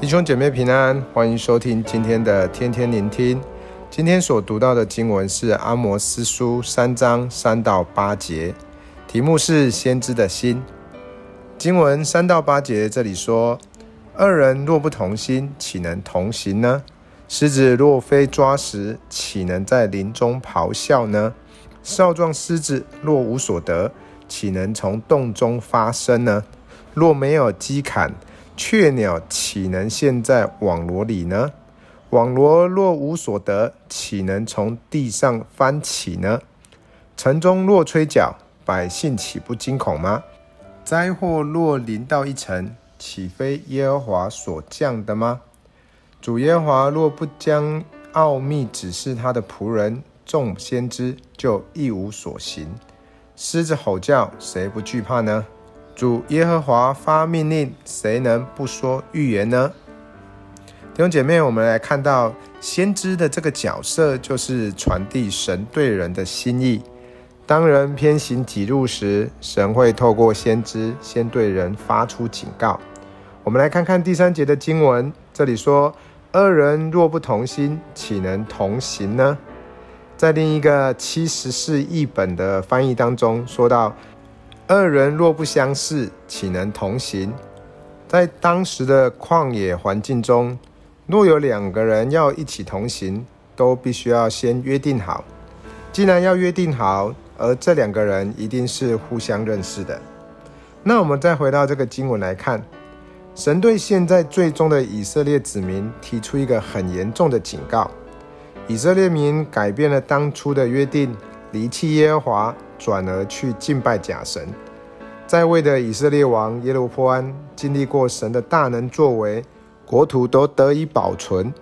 弟兄姐妹平安，欢迎收听今天的天天聆听。今天所读到的经文是阿摩斯书三章三到八节，题目是先知的心。经文三到八节这里说：二人若不同心，岂能同行呢？狮子若非抓食，岂能在林中咆哮呢？少壮狮子若无所得，岂能从洞中发声呢？若没有机槛，雀鸟岂能陷在网罗里呢？网罗若无所得，岂能从地上翻起呢？城中若吹角，百姓岂不惊恐吗？灾祸若临到一城，岂非耶和华所降的吗？主耶和华若不将奥秘指示他的仆人众先知，就一无所行。狮子吼叫，谁不惧怕呢？主耶和华发命令，谁能不说预言呢？弟兄姐妹，我们来看到先知的这个角色，就是传递神对人的心意。当人偏行己路时，神会透过先知先对人发出警告。我们来看看第三节的经文，这里说。二人若不同心，岂能同行呢？在另一个七十四译本的翻译当中说到：二人若不相识，岂能同行？在当时的旷野环境中，若有两个人要一起同行，都必须要先约定好。既然要约定好，而这两个人一定是互相认识的，那我们再回到这个经文来看。神对现在最终的以色列子民提出一个很严重的警告：以色列民改变了当初的约定，离弃耶和华，转而去敬拜假神。在位的以色列王耶罗波安经历过神的大能作为，国土都得以保存，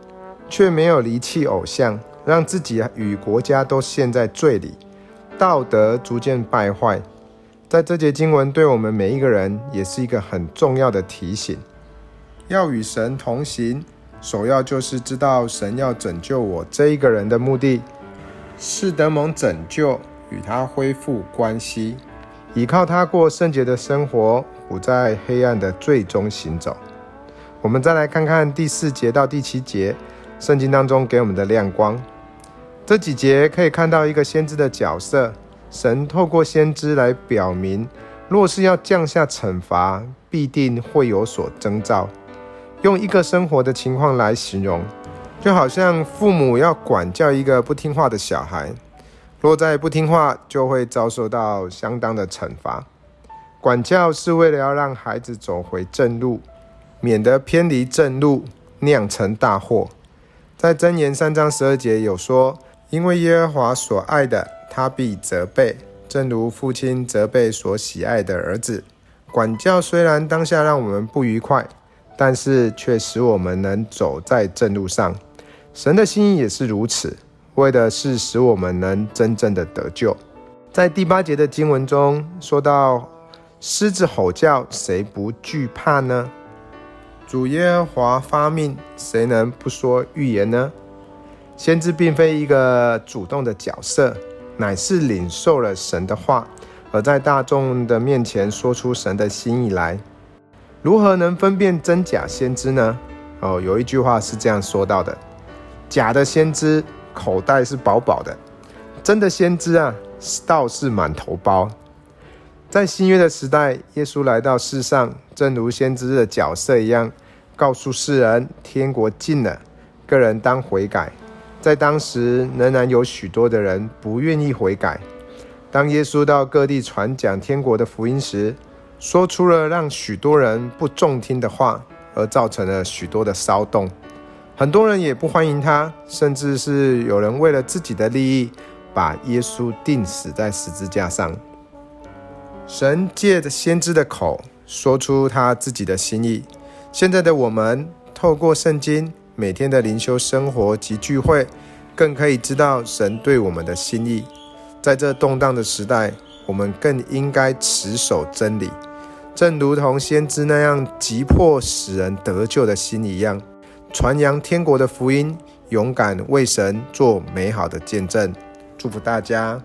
却没有离弃偶像，让自己与国家都陷在罪里，道德逐渐败坏。在这节经文对我们每一个人也是一个很重要的提醒：要与神同行，首要就是知道神要拯救我这一个人的目的，是得蒙拯救，与他恢复关系，依靠他过圣洁的生活，不在黑暗的罪中行走。我们再来看看第四节到第七节，圣经当中给我们的亮光。这几节可以看到一个先知的角色。神透过先知来表明，若是要降下惩罚，必定会有所征兆。用一个生活的情况来形容，就好像父母要管教一个不听话的小孩，若再不听话，就会遭受到相当的惩罚。管教是为了要让孩子走回正路，免得偏离正路，酿成大祸。在箴言三章十二节有说：“因为耶和华所爱的。”他必责备，正如父亲责备所喜爱的儿子。管教虽然当下让我们不愉快，但是却使我们能走在正路上。神的心也是如此，为的是使我们能真正的得救。在第八节的经文中说到：“狮子吼叫，谁不惧怕呢？主耶和华发命，谁能不说预言呢？”先知并非一个主动的角色。乃是领受了神的话，而在大众的面前说出神的心意来。如何能分辨真假先知呢？哦，有一句话是这样说到的：假的先知口袋是饱饱的，真的先知啊，倒是满头包。在新约的时代，耶稣来到世上，正如先知的角色一样，告诉世人天国近了，个人当悔改。在当时，仍然有许多的人不愿意悔改。当耶稣到各地传讲天国的福音时，说出了让许多人不中听的话，而造成了许多的骚动。很多人也不欢迎他，甚至是有人为了自己的利益，把耶稣钉死在十字架上。神借着先知的口说出他自己的心意。现在的我们，透过圣经。每天的灵修生活及聚会，更可以知道神对我们的心意。在这动荡的时代，我们更应该持守真理，正如同先知那样急迫使人得救的心一样，传扬天国的福音，勇敢为神做美好的见证。祝福大家。